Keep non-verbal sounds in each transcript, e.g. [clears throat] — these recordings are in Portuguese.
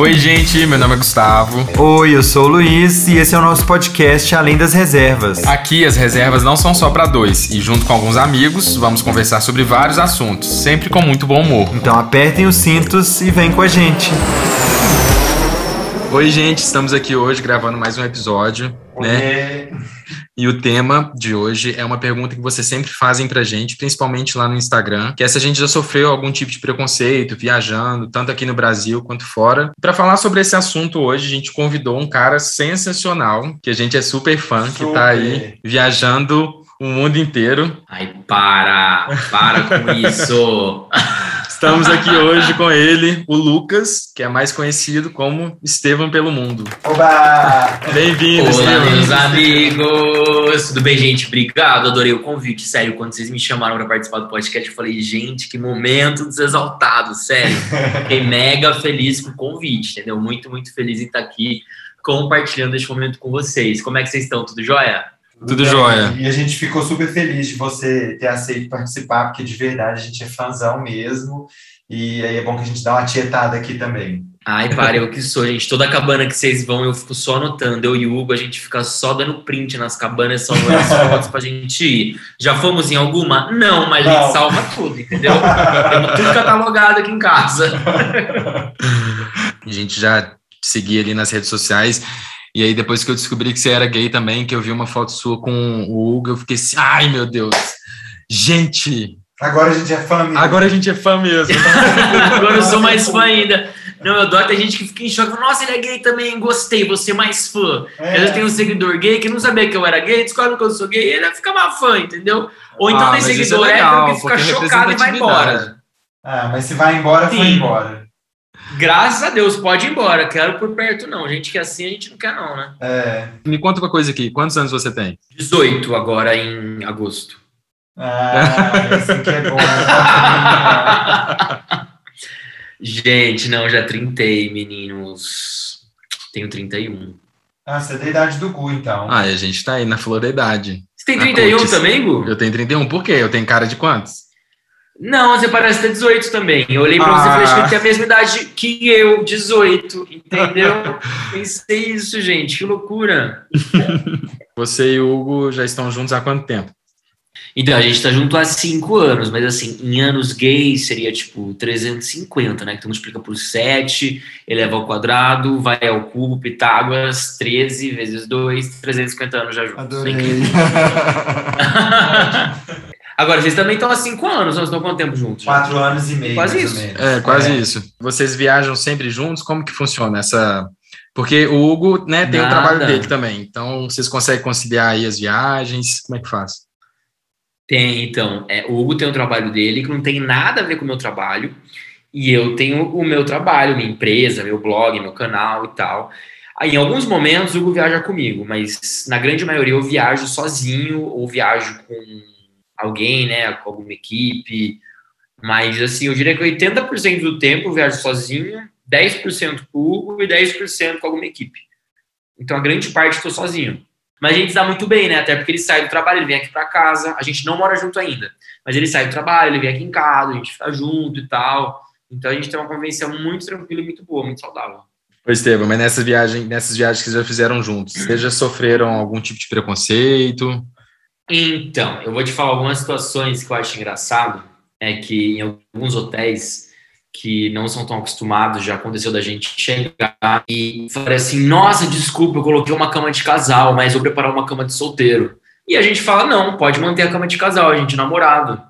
Oi, gente, meu nome é Gustavo. Oi, eu sou o Luiz e esse é o nosso podcast Além das Reservas. Aqui as reservas não são só para dois e junto com alguns amigos vamos conversar sobre vários assuntos, sempre com muito bom humor. Então apertem os cintos e vem com a gente. Oi, gente, estamos aqui hoje gravando mais um episódio, né? E o tema de hoje é uma pergunta que vocês sempre fazem pra gente, principalmente lá no Instagram, que é se a gente já sofreu algum tipo de preconceito viajando, tanto aqui no Brasil quanto fora. Para falar sobre esse assunto hoje, a gente convidou um cara sensacional, que a gente é super fã, super. que tá aí viajando o mundo inteiro. Ai, para! Para com isso! [laughs] Estamos aqui hoje com ele, o Lucas, que é mais conhecido como Estevam pelo Mundo. Oba! Bem-vindo, Olá, Estevam. meus amigos! Tudo bem, gente? Obrigado, adorei o convite. Sério, quando vocês me chamaram para participar do podcast, eu falei, gente, que momento dos exaltados, sério. Fiquei mega feliz com o convite, entendeu? Muito, muito feliz em estar aqui compartilhando este momento com vocês. Como é que vocês estão? Tudo jóia? Tudo jóia. E a gente ficou super feliz de você ter aceito participar, porque de verdade a gente é fãzão mesmo. E aí é bom que a gente dá uma tietada aqui também. Ai, para, eu que sou, gente. Toda cabana que vocês vão, eu fico só anotando. Eu e o Hugo, a gente fica só dando print nas cabanas, só as fotos pra gente ir. Já fomos em alguma? Não, mas Não. a gente salva tudo, entendeu? Temos tudo catalogado aqui em casa. [laughs] A gente já seguia ali nas redes sociais. E aí, depois que eu descobri que você era gay também, que eu vi uma foto sua com o Hugo, eu fiquei assim, ai meu Deus, gente. Agora a gente é fã mesmo. Agora a gente é fã mesmo. [laughs] Agora eu sou mais fã ainda. Não, eu adoro, tem gente que fica em choque, nossa, ele é gay também, gostei, você mais fã. É. Às vezes tem um seguidor gay que não sabia que eu era gay, descobre que eu sou gay, ele fica mais fã, entendeu? Ou então ah, tem seguidor é legal, hétero que fica chocado e vai embora. Ah, mas se vai embora, Sim. foi embora. Graças a Deus, pode ir embora. Quero por perto, não. Gente que é assim, a gente não quer, não, né? É. Me conta uma coisa aqui. Quantos anos você tem? 18 agora em agosto. Ah, esse aqui é bom. [laughs] gente, não, já trintei, meninos. Tenho 31. Ah, você é da idade do Gu, então. Ah, a gente tá aí na flor da idade. Você tem 31 também, Gu? Eu tenho 31. Por quê? Eu tenho cara de quantos? Não, você parece ter 18 também. Eu olhei pra ah. você e falei, acho que ele tem a mesma idade que eu, 18, entendeu? [laughs] Pensei isso, gente, que loucura. Você e o Hugo já estão juntos há quanto tempo? Então, a gente tá junto há 5 anos, mas assim, em anos gays seria tipo 350, né? Que tu multiplica por 7, eleva ao quadrado, vai ao cubo, Pitágoras, 13 vezes 2, 350 anos já juntos. Adorei. [laughs] [laughs] Agora, vocês também estão há cinco anos, nós estão quanto tempo juntos? Quatro anos e meio. Quase isso. É, quase é. isso. Vocês viajam sempre juntos? Como que funciona essa. Porque o Hugo né, tem Nada. o trabalho dele também. Então, vocês conseguem conciliar aí as viagens? Como é que faz? Tem, então. É, o Hugo tem o trabalho dele, que não tem nada a ver com o meu trabalho. E eu tenho o meu trabalho, minha empresa, meu blog, meu canal e tal. Aí, em alguns momentos, o Hugo viaja comigo, mas na grande maioria eu viajo sozinho ou viajo com alguém, né, com alguma equipe. Mas, assim, eu diria que 80% do tempo eu viajo sozinho, 10% com o Hugo e 10% com alguma equipe. Então, a grande parte estou sozinho. Mas a gente dá muito bem, né? Até porque ele sai do trabalho, ele vem aqui para casa. A gente não mora junto ainda, mas ele sai do trabalho, ele vem aqui em casa, a gente fica junto e tal. Então a gente tem uma convivência muito tranquila e muito boa, muito saudável. Oi, Estevam, mas nessas viagens, nessas viagens que vocês já fizeram juntos, vocês já sofreram algum tipo de preconceito? Então, eu vou te falar algumas situações que eu acho engraçado. É que em alguns hotéis que não são tão acostumados, já aconteceu da gente chegar e falar assim: nossa, desculpa, eu coloquei uma cama de casal, mas vou preparar uma cama de solteiro. E a gente fala: não, pode manter a cama de casal, a gente é namorado.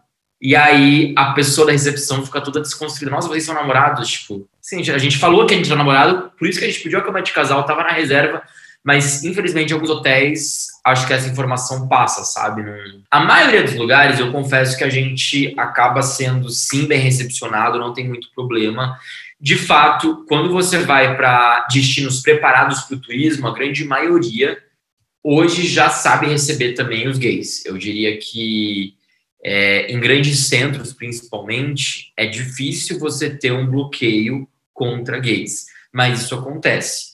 E aí a pessoa da recepção fica toda desconstruída: nossa, vocês são namorados? Tipo, sim, a gente falou que a gente era namorado, por isso que a gente pediu a cama de casal, tava na reserva, mas infelizmente alguns hotéis acho que essa informação passa, sabe? A maioria dos lugares, eu confesso que a gente acaba sendo sim bem recepcionado, não tem muito problema. De fato, quando você vai para destinos preparados para o turismo, a grande maioria hoje já sabe receber também os gays. Eu diria que é, em grandes centros, principalmente, é difícil você ter um bloqueio contra gays, mas isso acontece.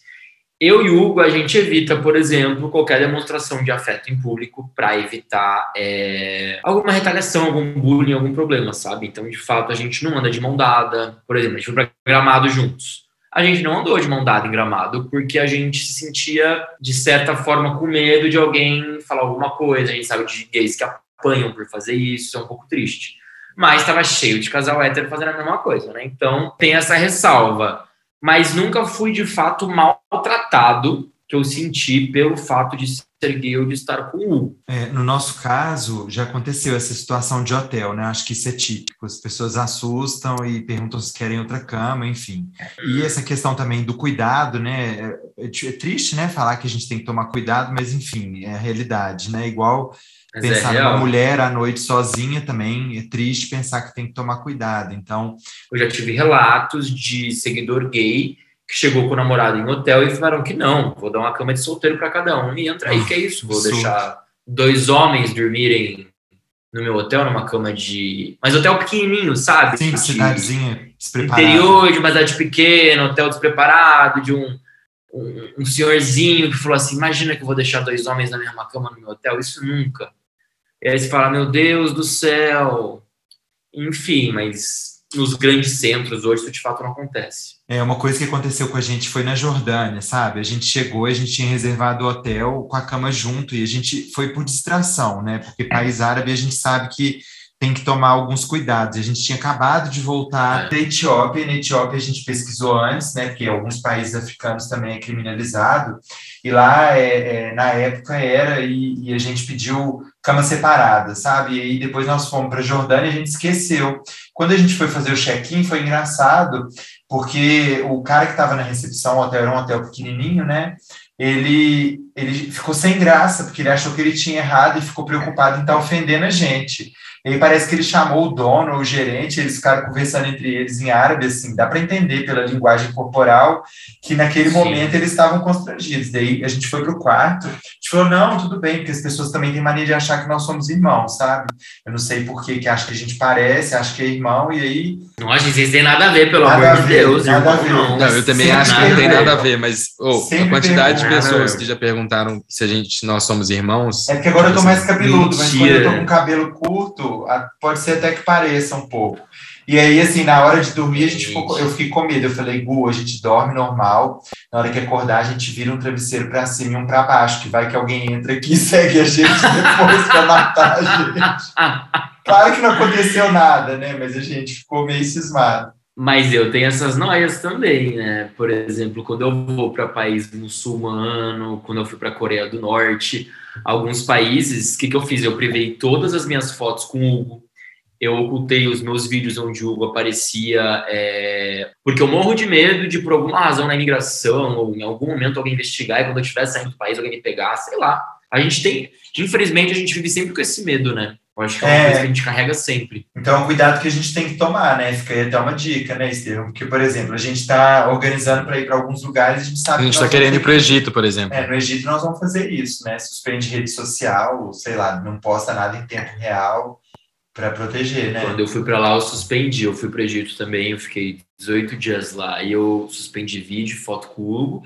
Eu e Hugo, a gente evita, por exemplo, qualquer demonstração de afeto em público para evitar é, alguma retaliação, algum bullying, algum problema, sabe? Então, de fato, a gente não anda de mão dada. Por exemplo, a gente foi para gramado juntos. a gente não andou de mão dada em gramado, porque a gente se sentia, de certa forma, com medo de alguém falar alguma coisa. A gente sabe de gays que apanham por fazer isso, isso é um pouco triste. Mas estava cheio de casal hétero fazendo a mesma coisa, né? Então tem essa ressalva. Mas nunca fui de fato maltratado que eu senti pelo fato de ser gay ou de estar com o É, no nosso caso, já aconteceu essa situação de hotel, né? Acho que isso é típico. As pessoas assustam e perguntam se querem outra cama, enfim. E essa questão também do cuidado, né? É, é triste, né? Falar que a gente tem que tomar cuidado, mas enfim, é a realidade, né? Igual mas é pensar é numa mulher à noite sozinha também é triste pensar que tem que tomar cuidado. Então, eu já tive relatos de seguidor gay que chegou com o namorado em hotel e falaram que não, vou dar uma cama de solteiro para cada um e entra aí, que é isso, vou deixar dois homens dormirem no meu hotel, numa cama de. Mas hotel pequenininho, sabe? Sim, de cidadezinha despreparada. Interior, de uma cidade pequena, hotel despreparado, de um, um, um, senhorzinho que falou assim: imagina que eu vou deixar dois homens na mesma cama no meu hotel, isso nunca. E aí você fala: meu Deus do céu. Enfim, mas nos grandes centros hoje isso de fato não acontece. É, uma coisa que aconteceu com a gente foi na Jordânia, sabe? A gente chegou, a gente tinha reservado o hotel com a cama junto e a gente foi por distração, né? Porque país árabe a gente sabe que tem que tomar alguns cuidados. A gente tinha acabado de voltar é. da Etiópia, e na Etiópia a gente pesquisou antes, né? Porque alguns países africanos também é criminalizado, e lá, é, é na época, era, e, e, a gente pediu cama separada, sabe? E aí depois nós fomos para Jordânia e a gente esqueceu. Quando a gente foi fazer o check-in, foi engraçado, porque o cara que estava na recepção, o hotel era um hotel pequenininho, né? Ele, ele ficou sem graça, porque ele achou que ele tinha errado e ficou preocupado em estar tá ofendendo a gente. E aí parece que ele chamou o dono, o gerente, eles ficaram conversando entre eles em árabe, assim, dá para entender pela linguagem corporal que naquele Sim. momento eles estavam constrangidos. Daí a gente foi para o quarto, a gente falou, não, tudo bem, porque as pessoas também têm mania de achar que nós somos irmãos, sabe? Eu não sei por que, que acha que a gente parece, acha que é irmão, e aí... Não, a gente tem nada a ver, pelo nada amor de Deus. Nada a ver. Não, não eu também Sempre acho que não tem nada a ver, mas oh, a quantidade de pessoas que já perguntaram se a gente, nós somos irmãos... É porque agora eu tô mais cabeludo, mas quando eu tô com cabelo curto, pode ser até que pareça um pouco. E aí, assim, na hora de dormir, a gente ficou, eu fiquei com medo. Eu falei, Gu, a gente dorme normal. Na hora que acordar, a gente vira um travesseiro para cima e um para baixo, que vai que alguém entra aqui e [laughs] segue a gente depois para matar a gente. Claro que não aconteceu nada, né? Mas a gente ficou meio cismado. Mas eu tenho essas noias também, né? Por exemplo, quando eu vou para país muçulmano, quando eu fui para Coreia do Norte, alguns países, o que, que eu fiz? Eu privei todas as minhas fotos com o Hugo. Eu ocultei os meus vídeos onde o Hugo aparecia, é... porque eu morro de medo de, por alguma razão na imigração, ou em algum momento alguém investigar e quando eu estiver saindo do país alguém me pegar, sei lá. A gente tem, infelizmente, a gente vive sempre com esse medo, né? Eu acho que é uma é. coisa que a gente carrega sempre. Então, é um cuidado que a gente tem que tomar, né? Fica aí até uma dica, né, Estevam? Porque, por exemplo, a gente está organizando para ir para alguns lugares, a gente sabe. A gente está que querendo ir para o Egito, por exemplo. É, no Egito nós vamos fazer isso, né? Suspende rede social, sei lá, não posta nada em tempo real para proteger, né? Quando eu fui para lá, eu suspendi. Eu fui para o Egito também, eu fiquei 18 dias lá e eu suspendi vídeo, foto com o Hugo.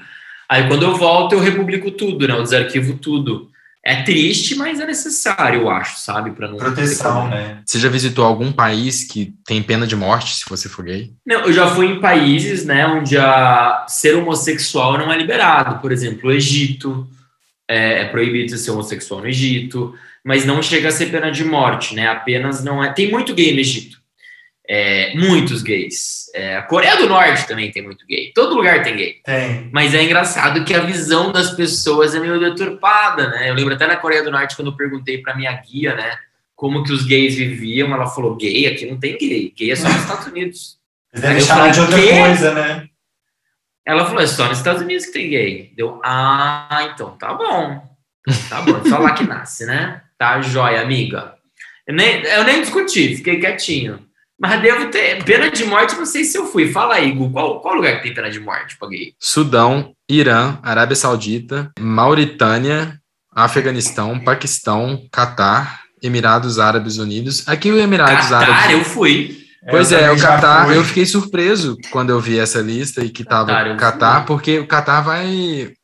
Aí, quando eu volto, eu republico tudo, né? Eu desarquivo tudo. É triste, mas é necessário, eu acho, sabe? Para não proteção, né? Você já visitou algum país que tem pena de morte se você for gay? Não, eu já fui em países, né, onde a ser homossexual não é liberado. Por exemplo, o Egito é, é proibido ser homossexual no Egito, mas não chega a ser pena de morte, né? Apenas não é. Tem muito gay no Egito é, muitos gays. É, a Coreia do Norte também tem muito gay. Todo lugar tem gay. Tem. Mas é engraçado que a visão das pessoas é meio deturpada, né? Eu lembro até na Coreia do Norte, quando eu perguntei para minha guia, né? Como que os gays viviam, ela falou, gay, aqui não tem gay. Gay é só nos Estados Unidos. Deve chamar de outra gay? coisa, né? Ela falou, é só nos Estados Unidos que tem gay. Deu, ah, então tá bom. Tá bom, só lá que nasce, né? Tá jóia, amiga. Eu nem, eu nem discuti, fiquei quietinho. Mas devo ter. Pena de morte, não sei se eu fui. Fala aí, Gu, qual, qual lugar que tem pena de morte gay? Sudão, Irã, Arábia Saudita, Mauritânia, Afeganistão, Paquistão, Catar, Emirados Árabes Unidos. Aqui o Emirados Catar, Árabes. eu fui. Pois eu é, o Catar, eu fiquei surpreso quando eu vi essa lista e que tava Catar, Catar porque o Catar vai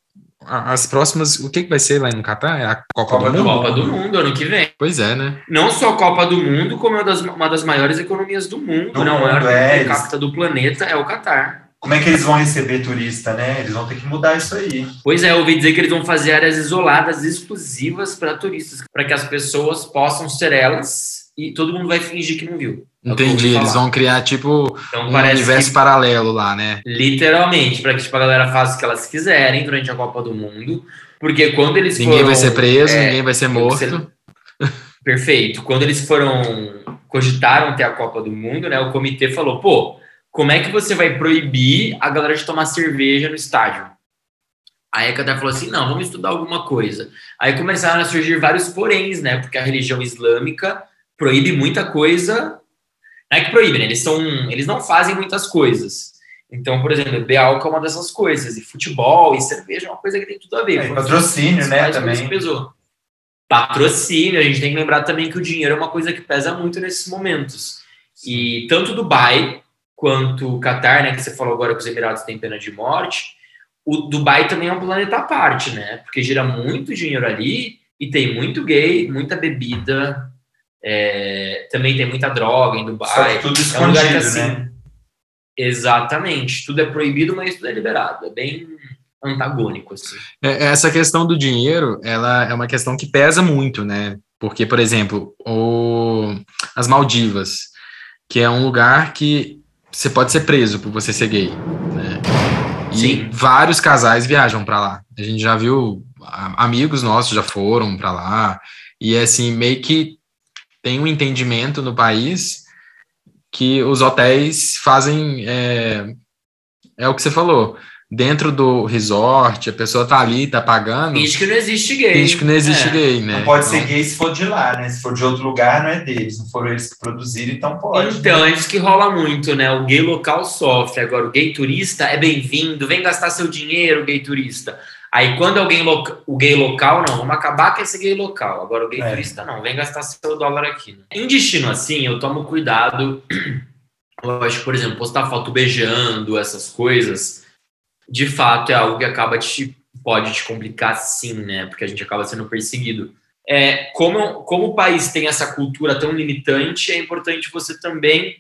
as próximas, o que, que vai ser lá no Catar? É a Copa, Copa do, do Mundo? Copa do Mundo, ano que vem. Pois é, né? Não só a Copa do Mundo, como é uma das, uma das maiores economias do mundo, do né? O maior é, per capita do planeta é o Catar. como é que eles vão receber turista, né? Eles vão ter que mudar isso aí. Pois é, eu ouvi dizer que eles vão fazer áreas isoladas, exclusivas para turistas, para que as pessoas possam ser elas e todo mundo vai fingir que não viu. É Entendi, eles vão criar tipo então, um universo paralelo lá, né? Literalmente, para que tipo, a galera faça o que elas quiserem durante a Copa do Mundo, porque quando eles ninguém foram, vai ser preso, é, ninguém vai ser morto. Ser... [laughs] [laughs] Perfeito. Quando eles foram cogitaram ter a Copa do Mundo, né? O comitê falou, pô, como é que você vai proibir a galera de tomar cerveja no estádio? Aí a Qatar falou assim, não, vamos estudar alguma coisa. Aí começaram a surgir vários poréns, né? Porque a religião islâmica proíbe muita coisa. Não é que proíbe, né? Eles, são, eles não fazem muitas coisas. Então, por exemplo, beber álcool é uma dessas coisas. E futebol e cerveja é uma coisa que tem tudo a ver. É, patrocínio, né? Também. Pesou. Patrocínio, a gente tem que lembrar também que o dinheiro é uma coisa que pesa muito nesses momentos. E tanto Dubai quanto o Qatar, né, que você falou agora que os Emirados têm pena de morte, o Dubai também é um planeta à parte, né? Porque gira muito dinheiro ali e tem muito gay, muita bebida, é, também tem muita droga em Dubai. Só que tudo escondido, é um lugar que, assim, né? Exatamente. Tudo é proibido, mas tudo é liberado. É bem antagônico, assim. É, essa questão do dinheiro, ela é uma questão que pesa muito, né? Porque, por exemplo, o, as Maldivas, que é um lugar que você pode ser preso por você ser gay, né? E Sim. vários casais viajam para lá. A gente já viu amigos nossos já foram para lá e é assim meio que tem um entendimento no país que os hotéis fazem é, é o que você falou dentro do resort, a pessoa tá ali, tá pagando. Finge que não existe gay. Finge que não existe é. gay, né? Não pode então... ser gay se for de lá, né? Se for de outro lugar, não é deles. Não foram eles que produziram, então pode. Então, né? é isso que rola muito, né? O gay local sofre. Agora, o gay turista é bem-vindo, vem gastar seu dinheiro, gay turista. Aí, quando alguém loca... o gay local, não, vamos acabar com esse gay local. Agora, o gay é. turista, não, vem gastar seu dólar aqui. Né? Em destino assim, eu tomo cuidado. [clears throat] Lógico, por exemplo, postar foto beijando, essas coisas de fato é algo que acaba te pode te complicar sim, né? Porque a gente acaba sendo perseguido. É, como, como o país tem essa cultura tão limitante, é importante você também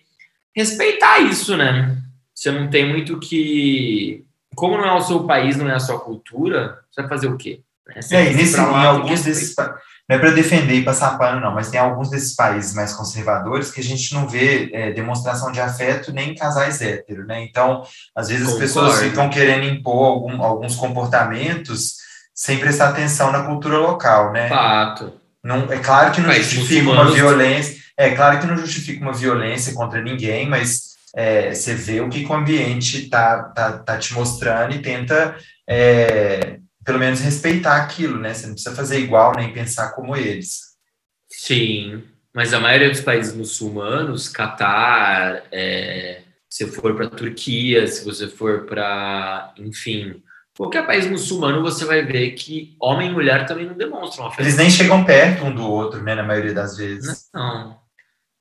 respeitar isso, né? Você não tem muito que. Como não é o seu país, não é a sua cultura, você vai fazer o quê? Né? É, e nesse, lá, em alguns desses, não é para defender e passar pano, não, mas tem alguns desses países mais conservadores que a gente não vê é, demonstração de afeto nem em casais héteros, né? Então, às vezes Concordo. as pessoas ficam querendo impor algum, alguns comportamentos sem prestar atenção na cultura local, né? Fato. Não, é claro que não mas justifica uma violência, é claro que não justifica uma violência contra ninguém, mas é, você vê o que o ambiente tá, tá, tá te mostrando e tenta é, pelo menos respeitar aquilo, né? Você não precisa fazer igual nem pensar como eles. Sim, mas a maioria dos países muçulmanos, Catar, é, se for para Turquia, se você for para, enfim, qualquer país muçulmano, você vai ver que homem e mulher também não demonstram afeto. Eles nem chegam perto um do outro, né? Na maioria das vezes. Não,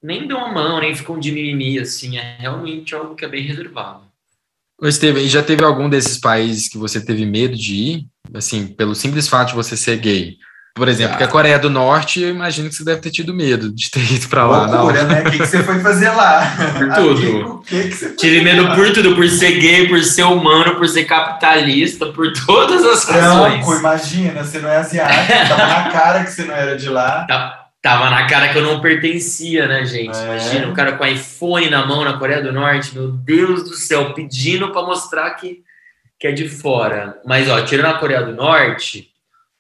nem dão a mão, nem ficam de mimimi, assim. É realmente algo que é bem reservado. Esteve, já teve algum desses países que você teve medo de ir? Assim, pelo simples fato de você ser gay? Por exemplo, ah. que a Coreia do Norte, eu imagino que você deve ter tido medo de ter [laughs] ido para lá. Loucura, não. né? O que, que você foi fazer lá? Por tudo. que que Tive medo lá? por tudo, por ser gay, por ser humano, por ser capitalista, por todas as razões. Não, imagina, você não é asiático, [laughs] tava na cara que você não era de lá. Tá. Tava na cara que eu não pertencia, né, gente? É. Imagina, um cara com iPhone na mão na Coreia do Norte, meu Deus do céu, pedindo para mostrar que, que é de fora. Mas, ó, tirando a Coreia do Norte,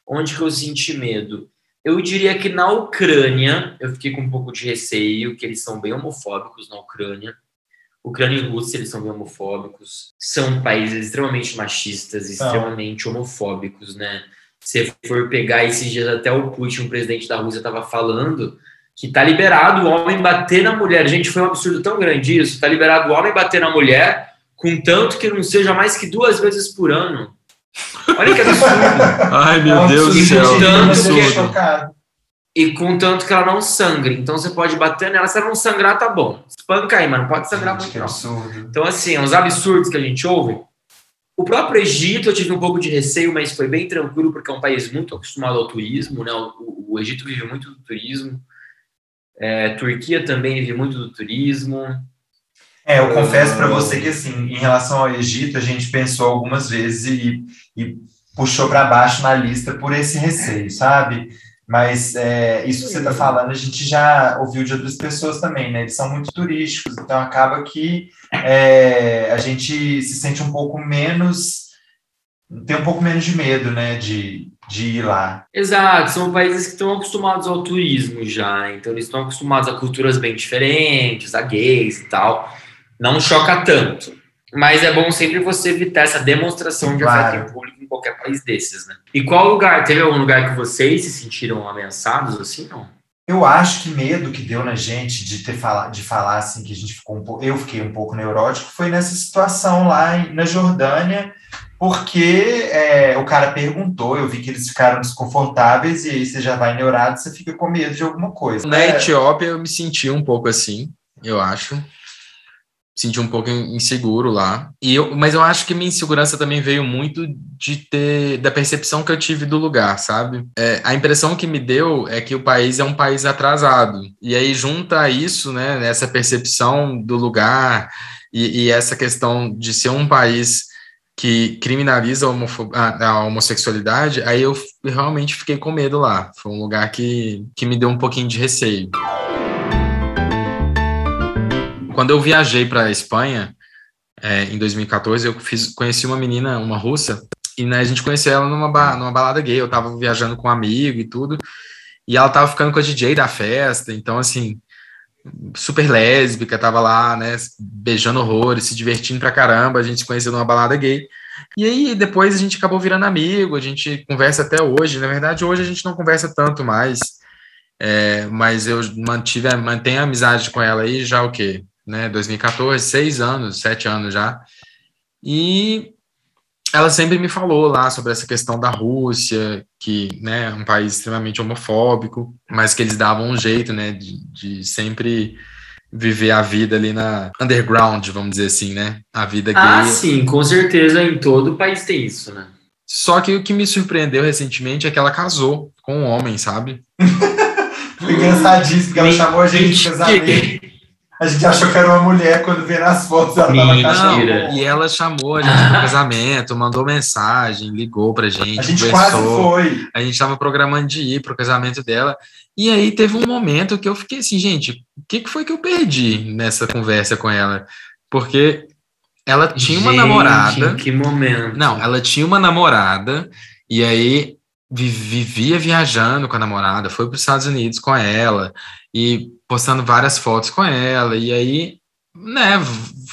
onde que eu senti medo? Eu diria que na Ucrânia, eu fiquei com um pouco de receio, que eles são bem homofóbicos na Ucrânia. Ucrânia e Rússia, eles são bem homofóbicos. São países extremamente machistas, extremamente homofóbicos, né? Se for pegar esses dias até o Putin, o presidente da Rússia, estava falando que tá liberado o homem bater na mulher. Gente, foi um absurdo tão grande isso. Tá liberado o homem bater na mulher, contanto que não seja mais que duas vezes por ano. Olha que absurdo. [laughs] Ai, meu é Deus do céu. Contanto e contanto que ela não sangre. Então você pode bater nela, se ela não sangrar, tá bom. Espanca aí, mas não pode sangrar muito. Não. Então, assim, uns absurdos que a gente ouve. O próprio Egito eu tive um pouco de receio, mas foi bem tranquilo, porque é um país muito acostumado ao turismo, né? O, o Egito vive muito do turismo. É, Turquia também vive muito do turismo. É, eu confesso para você que, assim, em relação ao Egito, a gente pensou algumas vezes e, e puxou para baixo na lista por esse receio, sabe? Mas é, isso que você está falando, a gente já ouviu de outras pessoas também, né? Eles são muito turísticos, então acaba que é, a gente se sente um pouco menos, tem um pouco menos de medo, né? De, de ir lá. Exato, são países que estão acostumados ao turismo já, então eles estão acostumados a culturas bem diferentes, a gays e tal. Não choca tanto. Mas é bom sempre você evitar essa demonstração de claro. afeto em público em qualquer país desses, né? E qual lugar? Teve algum lugar que vocês se sentiram ameaçados assim, não? Eu acho que medo que deu na gente de ter falar, de falar assim que a gente ficou um pouco, eu fiquei um pouco neurótico foi nessa situação lá na Jordânia, porque é, o cara perguntou, eu vi que eles ficaram desconfortáveis e aí você já vai neurado, você fica com medo de alguma coisa. Na é. Etiópia eu me senti um pouco assim, eu acho senti um pouco inseguro lá. E eu, mas eu acho que minha insegurança também veio muito de ter da percepção que eu tive do lugar, sabe? É, a impressão que me deu é que o país é um país atrasado. E aí junta a isso, né, essa percepção do lugar e, e essa questão de ser um país que criminaliza a, a, homossexualidade, aí eu realmente fiquei com medo lá. Foi um lugar que, que me deu um pouquinho de receio quando eu viajei para a Espanha, é, em 2014, eu fiz, conheci uma menina, uma russa, e né, a gente conheceu ela numa, ba, numa balada gay. Eu tava viajando com um amigo e tudo, e ela tava ficando com a DJ da festa, então, assim, super lésbica, tava lá, né, beijando horrores, se divertindo pra caramba. A gente se conheceu numa balada gay. E aí, depois a gente acabou virando amigo, a gente conversa até hoje. Na verdade, hoje a gente não conversa tanto mais, é, mas eu mantive, mantenho a amizade com ela aí já o quê? Né? 2014, seis anos, sete anos já. E ela sempre me falou lá sobre essa questão da Rússia, que né, é um país extremamente homofóbico, mas que eles davam um jeito, né, de, de sempre viver a vida ali na underground, vamos dizer assim, né? A vida gay. Ah, sim, com certeza em todo o país tem isso, né? Só que o que me surpreendeu recentemente é que ela casou com um homem, sabe? [laughs] Foi engraçadíssimo, porque ela chamou a gente de casamento. A gente achou que era uma mulher quando vê nas fotos ela tava E ela chamou a gente para casamento, mandou mensagem, ligou pra gente. A gente conversou. quase foi. A gente tava programando de ir pro casamento dela. E aí teve um momento que eu fiquei assim, gente, o que, que foi que eu perdi nessa conversa com ela? Porque ela tinha uma namorada. Que momento. Não, ela tinha uma namorada, e aí vivia viajando com a namorada, foi para os Estados Unidos com ela e postando várias fotos com ela. E aí, né,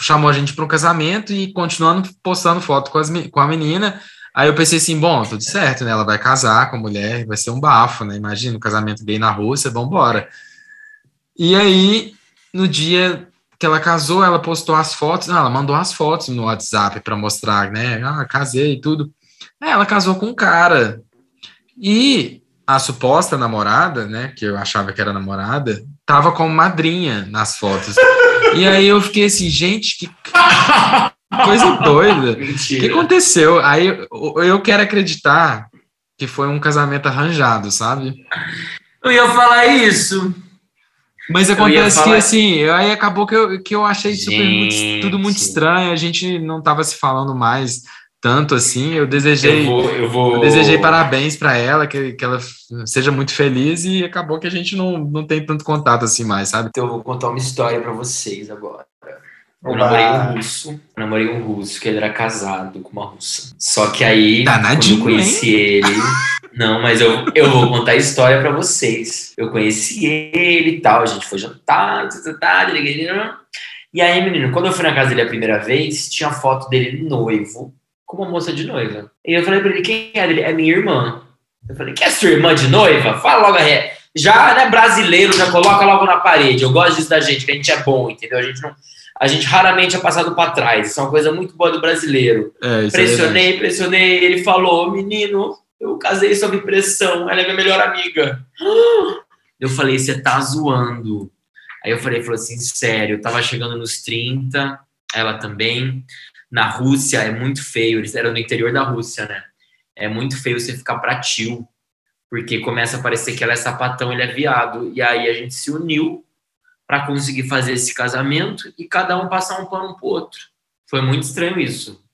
chamou a gente para um casamento e continuando postando foto com, as, com a menina. Aí eu pensei assim, bom, tudo certo, né? Ela vai casar com a mulher, vai ser um bafo, né? Imagina, um casamento gay na Rússia, vambora. E aí, no dia que ela casou, ela postou as fotos, não, ela mandou as fotos no WhatsApp para mostrar, né? Ah, casei e tudo. É, ela casou com um cara. E a suposta namorada, né, que eu achava que era namorada, tava como madrinha nas fotos. E aí eu fiquei assim, gente, que [laughs] coisa doida. O que aconteceu? Aí eu, eu quero acreditar que foi um casamento arranjado, sabe? Eu ia falar isso. Mas acontece falar... que assim, aí acabou que eu, que eu achei super, muito, tudo muito estranho, a gente não tava se falando mais tanto assim. Eu desejei, eu vou, eu vou... Eu desejei parabéns para ela, que, que ela seja muito feliz e acabou que a gente não, não tem tanto contato assim mais, sabe? Então eu vou contar uma história para vocês agora. Eu namorei um russo, eu namorei um russo que ele era casado com uma russa. Só que aí, quando eu conheci hein? ele, não, mas eu, eu vou contar a história para vocês. Eu conheci ele e tal, a gente foi jantar, e aí, menino, quando eu fui na casa dele a primeira vez, tinha foto dele noivo com uma moça de noiva. E eu falei pra ele, quem é? Ele é minha irmã. Eu falei, quer sua irmã de noiva? Fala logo a ré. Já, né, brasileiro, já coloca logo na parede. Eu gosto disso da gente, que a gente é bom, entendeu? A gente não... A gente raramente é passado para trás. Isso é uma coisa muito boa do brasileiro. É, é pressionei, é pressionei. Ele falou, menino, eu casei sob pressão. Ela é minha melhor amiga. [gasps] Eu falei, você tá zoando. Aí eu falei, falou assim, sério, eu tava chegando nos 30, ela também na Rússia é muito feio, eles eram no interior da Rússia, né? É muito feio você ficar pra tio, porque começa a parecer que ela é sapatão, ele é viado. E aí a gente se uniu para conseguir fazer esse casamento e cada um passar um pano pro outro. Foi muito estranho isso.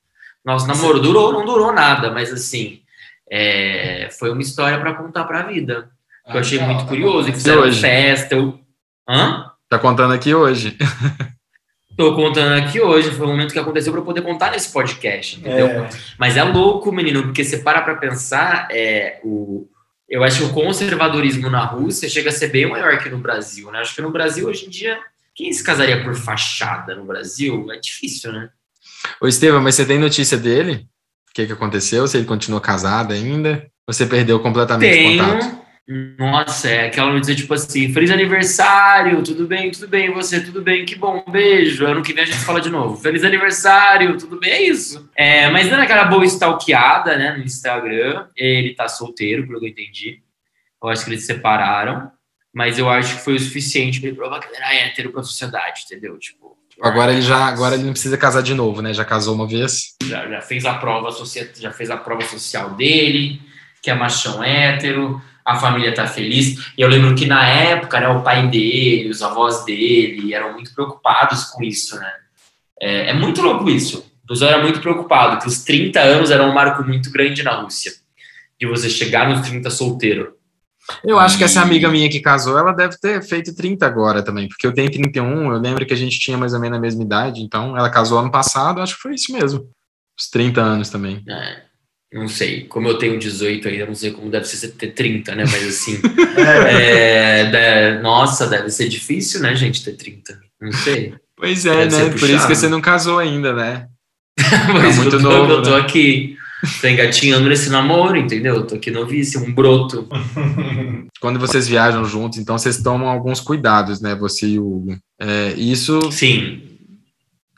Nosso namoro durou, não durou nada, mas assim, é, foi uma história para contar para a vida. Que eu achei muito curioso. E fizeram festa. Eu... Hã? Tá contando aqui hoje. [laughs] Tô contando aqui hoje, foi o momento que aconteceu para eu poder contar nesse podcast, entendeu? É. Mas é louco, menino, porque você para pra pensar, é, o, eu acho que o conservadorismo na Rússia chega a ser bem maior que no Brasil, né? Acho que no Brasil, hoje em dia, quem se casaria por fachada no Brasil? É difícil, né? Ô, Estevam, mas você tem notícia dele? O que, que aconteceu? Se ele continua casado ainda? Você perdeu completamente o contato? Nossa, é aquela notícia tipo assim: Feliz aniversário, tudo bem, tudo bem, você, tudo bem, que bom, um beijo. Ano que vem a gente fala de novo. Feliz aniversário, tudo bem, é isso. É, mas dando aquela boa stalkeada, né, no Instagram, ele tá solteiro, pelo que eu entendi. Eu acho que eles se separaram, mas eu acho que foi o suficiente pra ele provar que ele era hétero pra sociedade, entendeu? Tipo. Agora ele já agora ele não precisa casar de novo, né? Já casou uma vez. já, já fez a prova social, já fez a prova social dele, que é machão hétero, a família tá feliz. E eu lembro que na época, né, o pai dele, os avós dele eram muito preocupados com isso, né? É, é muito louco isso. O era muito preocupado, que os 30 anos eram um marco muito grande na Rússia. De você chegar nos 30 solteiro. Eu acho que essa amiga minha que casou, ela deve ter feito 30 agora também, porque eu tenho 31, eu lembro que a gente tinha mais ou menos a mesma idade, então ela casou ano passado, acho que foi isso mesmo. Os 30 anos também. É, não sei, como eu tenho 18 ainda, não sei como deve ser ter 30, né? Mas assim, [laughs] É. é, de- nossa, deve ser difícil, né, gente, ter 30. Não sei. Pois é, Deve né? Por isso que você não casou ainda, né? [laughs] Mas muito eu tô, novo, eu tô né? aqui, tô engatinhando nesse namoro, entendeu? Eu tô aqui novíssimo, um broto. [laughs] Quando vocês viajam juntos, então vocês tomam alguns cuidados, né? Você e o Hugo. É, isso, Sim,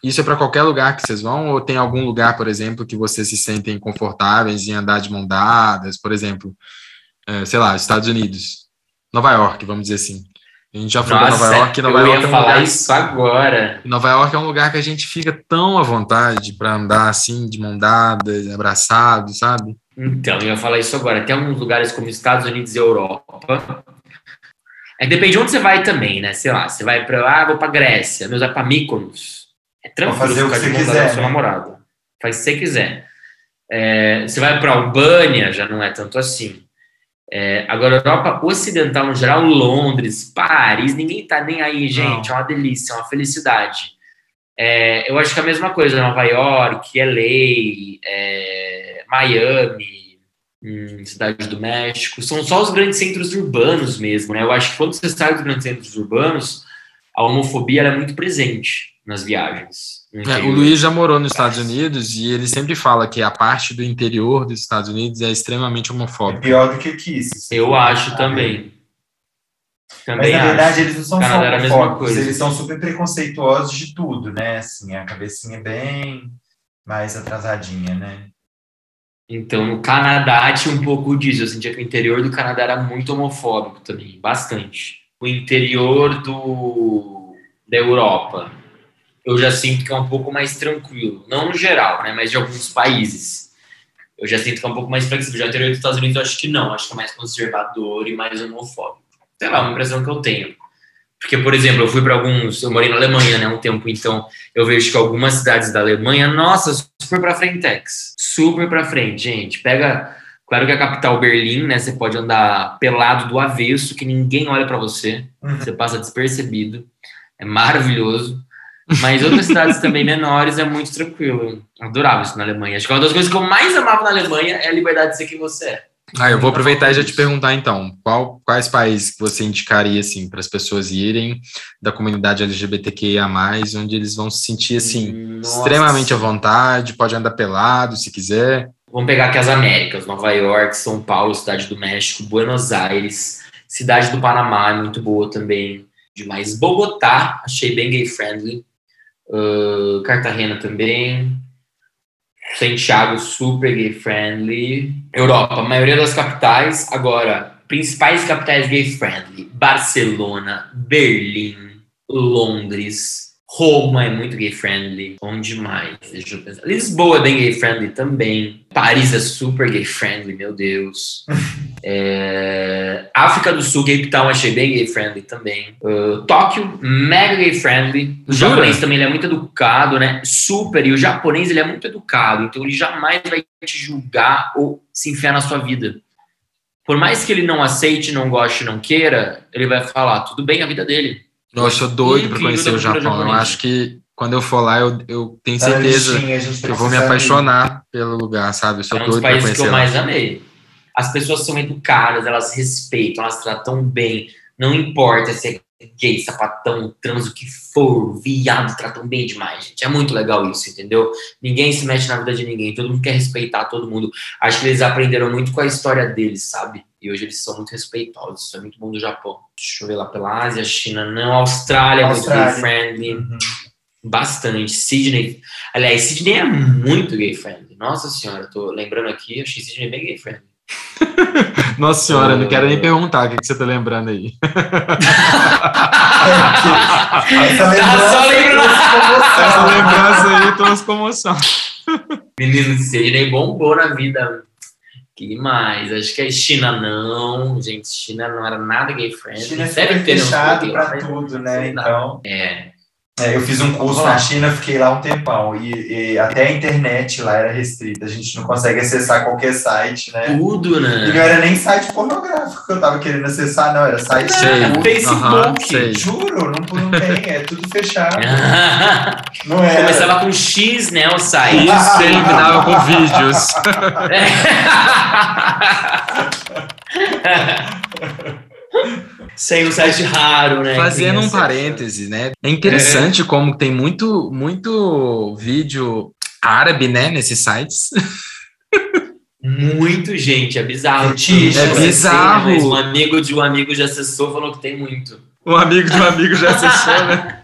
isso é para qualquer lugar que vocês vão? Ou tem algum lugar, por exemplo, que vocês se sentem confortáveis em andar de mão dadas? Por exemplo, é, sei lá, Estados Unidos, Nova York, vamos dizer assim. A gente já foi para Nova York. Nova eu York ia é um falar lugar isso agora. Nova York é um lugar que a gente fica tão à vontade para andar assim, de mão dada, abraçado, sabe? Então, eu ia falar isso agora. Tem alguns lugares como Estados Unidos e Europa. É, depende de onde você vai também, né? Sei lá, você vai pra lá, ah, vou pra Grécia, meus vai pra Mykonos. É tranquilo fazer o ficar que de você mão dada quiser, com seu né? namorado. Faz o que você quiser. É, você vai pra Albânia, já não é tanto assim. É, agora, Europa Ocidental, no geral, Londres, Paris, ninguém tá nem aí, gente. É uma delícia, é uma felicidade. É, eu acho que é a mesma coisa, Nova York, LA, é, Miami, hum, Cidade do México, são só os grandes centros urbanos mesmo, né? Eu acho que quando você sai dos grandes centros urbanos, a homofobia ela é muito presente nas viagens. É, o Luiz já morou nos Estados Unidos e ele sempre fala que a parte do interior dos Estados Unidos é extremamente É homofóbica. pior do que aqui. isso. Eu acho também. Mas Também na verdade acho. eles não são só Canadá homofóbicos, eles são super preconceituosos de tudo, né? Assim, a cabecinha é bem mais atrasadinha, né? Então, no Canadá tinha um pouco disso. Eu sentia que o interior do Canadá era muito homofóbico também, bastante. O interior do, da Europa, eu já sinto que é um pouco mais tranquilo. Não no geral, né, mas de alguns países. Eu já sinto que é um pouco mais flexível. Já interior dos Estados Unidos eu acho que não. Acho que é mais conservador e mais homofóbico. Sei lá, uma impressão que eu tenho. Porque, por exemplo, eu fui para alguns. Eu morei na Alemanha, né, um tempo, então eu vejo que algumas cidades da Alemanha, nossa, super para frentex. Super para frente, gente. Pega. Claro que a capital Berlim, né? Você pode andar pelado do avesso, que ninguém olha para você. Você passa despercebido. É maravilhoso. Mas outras cidades também menores é muito tranquilo. Adorava isso na Alemanha. Acho que uma das coisas que eu mais amava na Alemanha é a liberdade de ser quem você é. Ah, eu vou aproveitar e já te perguntar então, qual, quais países que você indicaria assim para as pessoas irem da comunidade LGBTQIA+, onde eles vão se sentir assim Nossa. extremamente à vontade, pode andar pelado se quiser. Vamos pegar aqui as Américas, Nova York, São Paulo, Cidade do México, Buenos Aires, Cidade do Panamá, é muito boa também. Demais. Bogotá, achei bem gay friendly. Uh, Cartagena também. Santiago, super gay friendly. Europa, maioria das capitais. Agora, principais capitais gay friendly: Barcelona, Berlim, Londres. Roma é muito gay friendly. Onde mais? Deixa eu pensar. Lisboa é bem gay friendly também. Paris é super gay friendly, meu Deus. [laughs] É... África do Sul, Cape Town, achei bem gay friendly também. Uh, Tóquio, mega gay friendly. O Jura? japonês também ele é muito educado, né? Super. E o japonês ele é muito educado, então ele jamais vai te julgar ou se enfiar na sua vida. Por mais que ele não aceite, não goste, não queira, ele vai falar, tudo bem, a vida dele. Nossa, eu sou doido para conhecer da o Japão. Eu acho que quando eu for lá, eu, eu tenho Tá certeza listinha, que eu vou me precisa ir. apaixonar pelo lugar, sabe? Eu sou É um dos doido para países que conhecer eu lá. mais amei. As pessoas são educadas, elas respeitam, elas tratam bem. Não importa se é gay, sapatão, trans, o que for, viado, tratam bem demais, gente. É muito legal isso, entendeu? Ninguém se mete na vida de ninguém, todo mundo quer respeitar todo mundo. Acho que eles aprenderam muito com a história deles, sabe? E hoje eles são muito respeitosos. Isso é muito bom do Japão. Deixa eu ver lá pela Ásia, China não, Austrália, muito Austrália. gay friendly. Uhum. Bastante. Sydney. Aliás, Sydney é muito gay friendly. Nossa senhora, eu tô lembrando aqui, achei Sydney bem gay friendly. [laughs] Nossa senhora, não quero nem Uh. perguntar o que, que você tá lembrando aí. Essa Tá só lembrando. Essa lembrança aí trouxe comoção. Menino, Sydney bombou na vida. Que mais? Acho que a China não. Gente, China não era nada gay friendly. China é não fechado pra tudo, né? Então, É. é, eu fiz um curso na China, fiquei lá um tempão e, e até a internet lá era restrita. A gente não consegue acessar qualquer site, né? Tudo, E não né? era nem site pornográfico que eu tava querendo acessar, não. Era site Sei. no Facebook. Juro, não, não [laughs] tem, é tudo fechado. [laughs] Não é. Começava com X, né? O site. [laughs] Isso terminava com vídeos. Sem um site raro, né? Fazendo um parêntese, né? É interessante como tem muito, muito vídeo árabe, né, nesses sites. Muito, gente, é bizarro. Eu É bizarro. Mas um amigo de um amigo já acessou falou que tem muito. Um amigo de um amigo já acessou, né?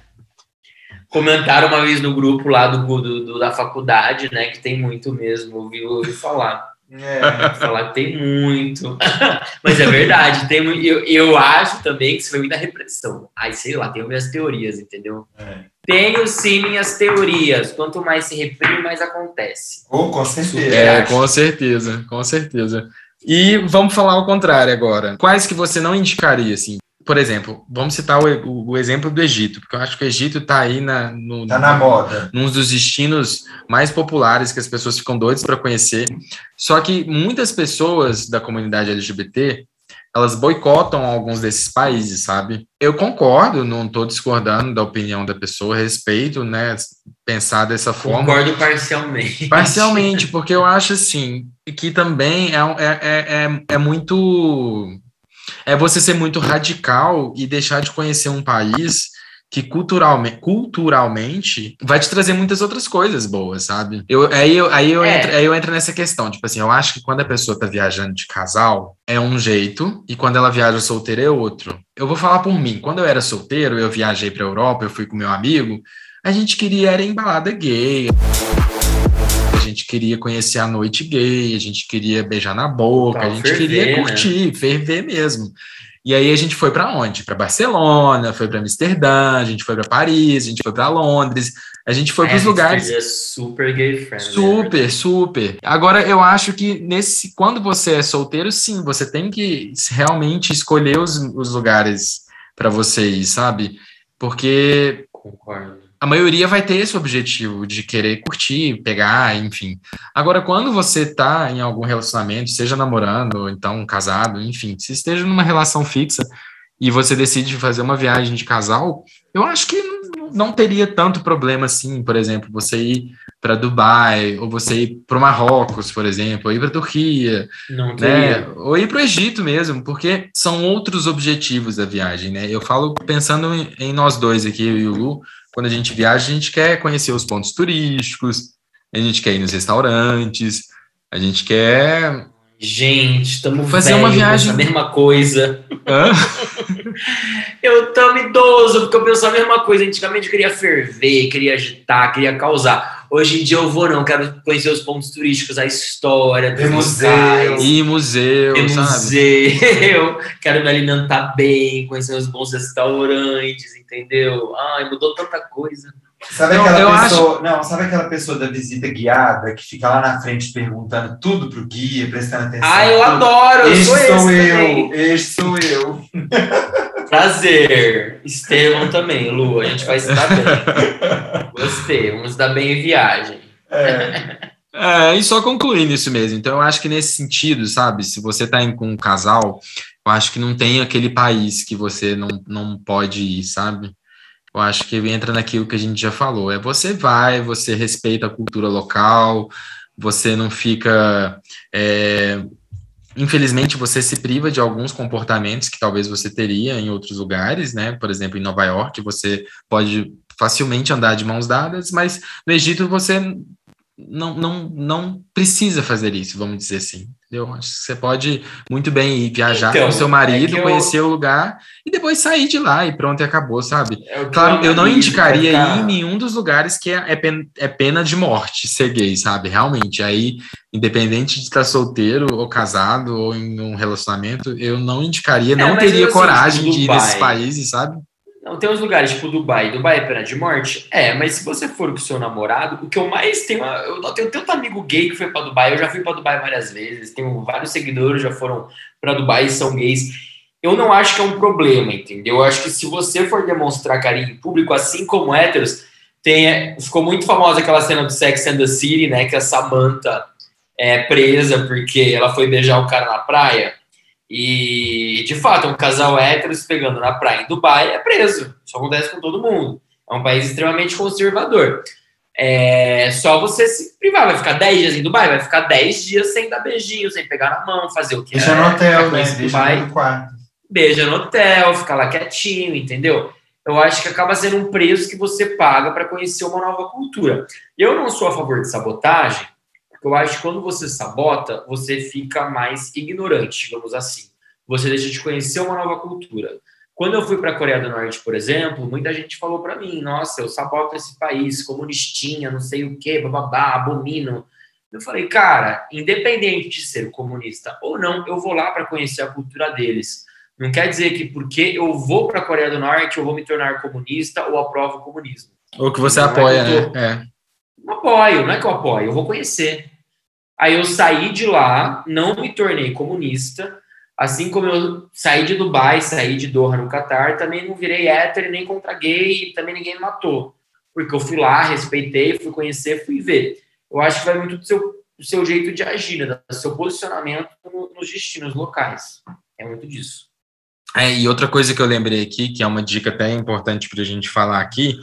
[laughs] Comentaram uma vez no grupo lá do, do- do- da faculdade, né? Que tem muito mesmo. Ouvi, ouvi falar. É. [laughs] Falar que tem muito. [laughs] Mas é verdade, tem muito. Eu, eu acho também que isso foi muita repressão. Ai, sei lá, tenho minhas teorias, entendeu? É. Tenho sim minhas teorias. Quanto mais se reprime, mais acontece. Oh, com certeza. É, com certeza, com certeza. E vamos falar ao contrário agora. Quais que você não indicaria, assim? Por exemplo, vamos citar o, o- o exemplo do Egito, porque eu acho que o Egito está aí na, no, Tá na moda. num dos destinos mais populares que as pessoas ficam doidas para conhecer. Só que muitas pessoas da comunidade LGBT elas boicotam alguns desses países, sabe? Eu concordo, não estou discordando da opinião da pessoa, respeito, né? Pensar dessa forma. Concordo parcialmente. Parcialmente, [laughs] porque eu acho assim que também é, é, é, é, é muito. É você ser muito radical e deixar de conhecer um país que culturalmente, culturalmente vai te trazer muitas outras coisas boas, sabe? Eu, aí eu, aí, eu É. entro, aí eu entro nessa questão, tipo assim, eu acho que quando a pessoa tá viajando de casal é um jeito e quando ela viaja solteira é outro. Eu vou falar por mim, quando eu era solteiro, eu viajei pra Europa, eu fui com meu amigo, a gente queria era em balada gay, gente queria conhecer a noite gay, a gente queria beijar na boca, a gente ferver, queria né? curtir, ferver mesmo. E aí a gente foi para onde? Para Barcelona, foi para Amsterdã, a gente foi para Paris, a gente foi para Londres, a gente foi para os lugares É super gay friendly. Super, super. Agora, eu acho que nesse, quando você é solteiro, sim, você tem que realmente escolher os, os lugares para você ir, sabe? Porque Concordo. A maioria vai ter esse objetivo de querer curtir, pegar, enfim. Agora, quando você tá em algum relacionamento, seja namorando, ou então casado, enfim, se esteja numa relação fixa e você decide fazer uma viagem de casal, eu acho que não, não teria tanto problema assim, por exemplo, você ir para Dubai, ou você ir para o Marrocos, por exemplo, ou ir para Turquia, Não né? Ou ir para o Egito mesmo, porque são outros objetivos da viagem, né? Eu falo pensando em, em nós dois aqui, eu e o Lu, quando a gente viaja, a gente quer conhecer os pontos turísticos, a gente quer ir nos restaurantes, a gente quer. Gente, estamos Fazer uma viagem- A mesma coisa. Hã? [laughs] Eu tamo idoso, porque eu penso a mesma coisa. Antigamente eu queria ferver, queria agitar, queria causar. Hoje em dia eu vou, não, quero conhecer os pontos turísticos, a história, dos Ver locais, museu. Sabe? museu, [laughs] quero me alimentar bem, conhecer os bons restaurantes, entendeu? Ai, mudou tanta coisa. Sabe aquela eu pessoa, acho... não, sabe aquela pessoa da visita guiada que fica lá na frente perguntando tudo pro guia, prestando atenção? Ah, eu adoro, eu sou, sou eu, este sou eu. [laughs] Prazer. Estevam também, Lu, a gente vai se dar bem. Gostei, vamos dar bem em viagem. É. [laughs] É, e só concluindo isso mesmo. Então, eu acho que nesse sentido, sabe, se você está com um casal, eu acho que não tem aquele país que você não, não pode ir, sabe? Eu acho que entra naquilo que a gente já falou. É você vai, você respeita a cultura local, você não fica. É, infelizmente, você se priva de alguns comportamentos que talvez você teria em outros lugares, né? Por exemplo, em Nova York, você pode facilmente andar de mãos dadas, mas no Egito você não, não, não precisa fazer isso, vamos dizer assim. Entendeu? Acho que você pode muito bem ir viajar então, com seu marido, é conhecer eu... o lugar e depois sair de lá e pronto, e acabou, sabe? É claro, eu não indicaria ir em nenhum dos lugares que é, é, pena, é pena de morte ser gay, sabe? Realmente. Aí, independente de estar solteiro ou casado ou em um relacionamento, eu não indicaria, é, não teria coragem de ir nesses países, sabe? Não, tem uns lugares tipo Dubai. Dubai é pena de morte? É, mas se você for com o seu namorado, o que eu mais tenho. Eu tenho tanto amigo gay que foi para Dubai. Eu já fui para Dubai várias vezes. Tenho vários seguidores já foram para Dubai e são gays. Eu não acho que é um problema, entendeu? Eu acho que se você for demonstrar carinho em público, assim como héteros, tem, ficou muito famosa aquela cena do Sex and the City, né? Que a Samantha é presa porque ela foi beijar o cara na praia. E, de fato, é um casal hétero se pegando na praia em Dubai é preso. Isso acontece com todo mundo. É um país extremamente conservador. É só você se privar. Vai ficar 10 dias em Dubai, vai ficar 10 dias sem dar beijinho, sem pegar na mão, fazer o que Beija é, no hotel, né? Beija no quarto. Beija no hotel, fica lá quietinho, entendeu? Eu acho que acaba sendo um preço que você paga para conhecer uma nova cultura. Eu não sou a favor de sabotagem, eu acho que quando você sabota, você fica mais ignorante, digamos assim. Você deixa de conhecer uma nova cultura. Quando eu fui para a Coreia do Norte, por exemplo, muita gente falou para mim: nossa, eu saboto esse país, comunistinha, não sei o quê, bababá, abomino. Eu falei, cara, independente de ser comunista ou não, eu vou lá para conhecer a cultura deles. Não quer dizer que porque eu vou para a Coreia do Norte eu vou me tornar comunista ou aprovo o comunismo. Ou que você não apoia, é né? É. Não apoio, não é que eu apoio, eu vou conhecer. Aí eu saí de lá, não me tornei comunista, assim como eu saí de Dubai, saí de Doha no Catar, também não virei hétero nem contra gay, também ninguém me matou. Porque eu fui lá, respeitei, fui conhecer, fui ver. Eu acho que vai muito do seu, do seu jeito de agir, né? do seu posicionamento no, nos destinos locais. É muito disso. É, e outra coisa que eu lembrei aqui, que é uma dica até importante para a gente falar aqui,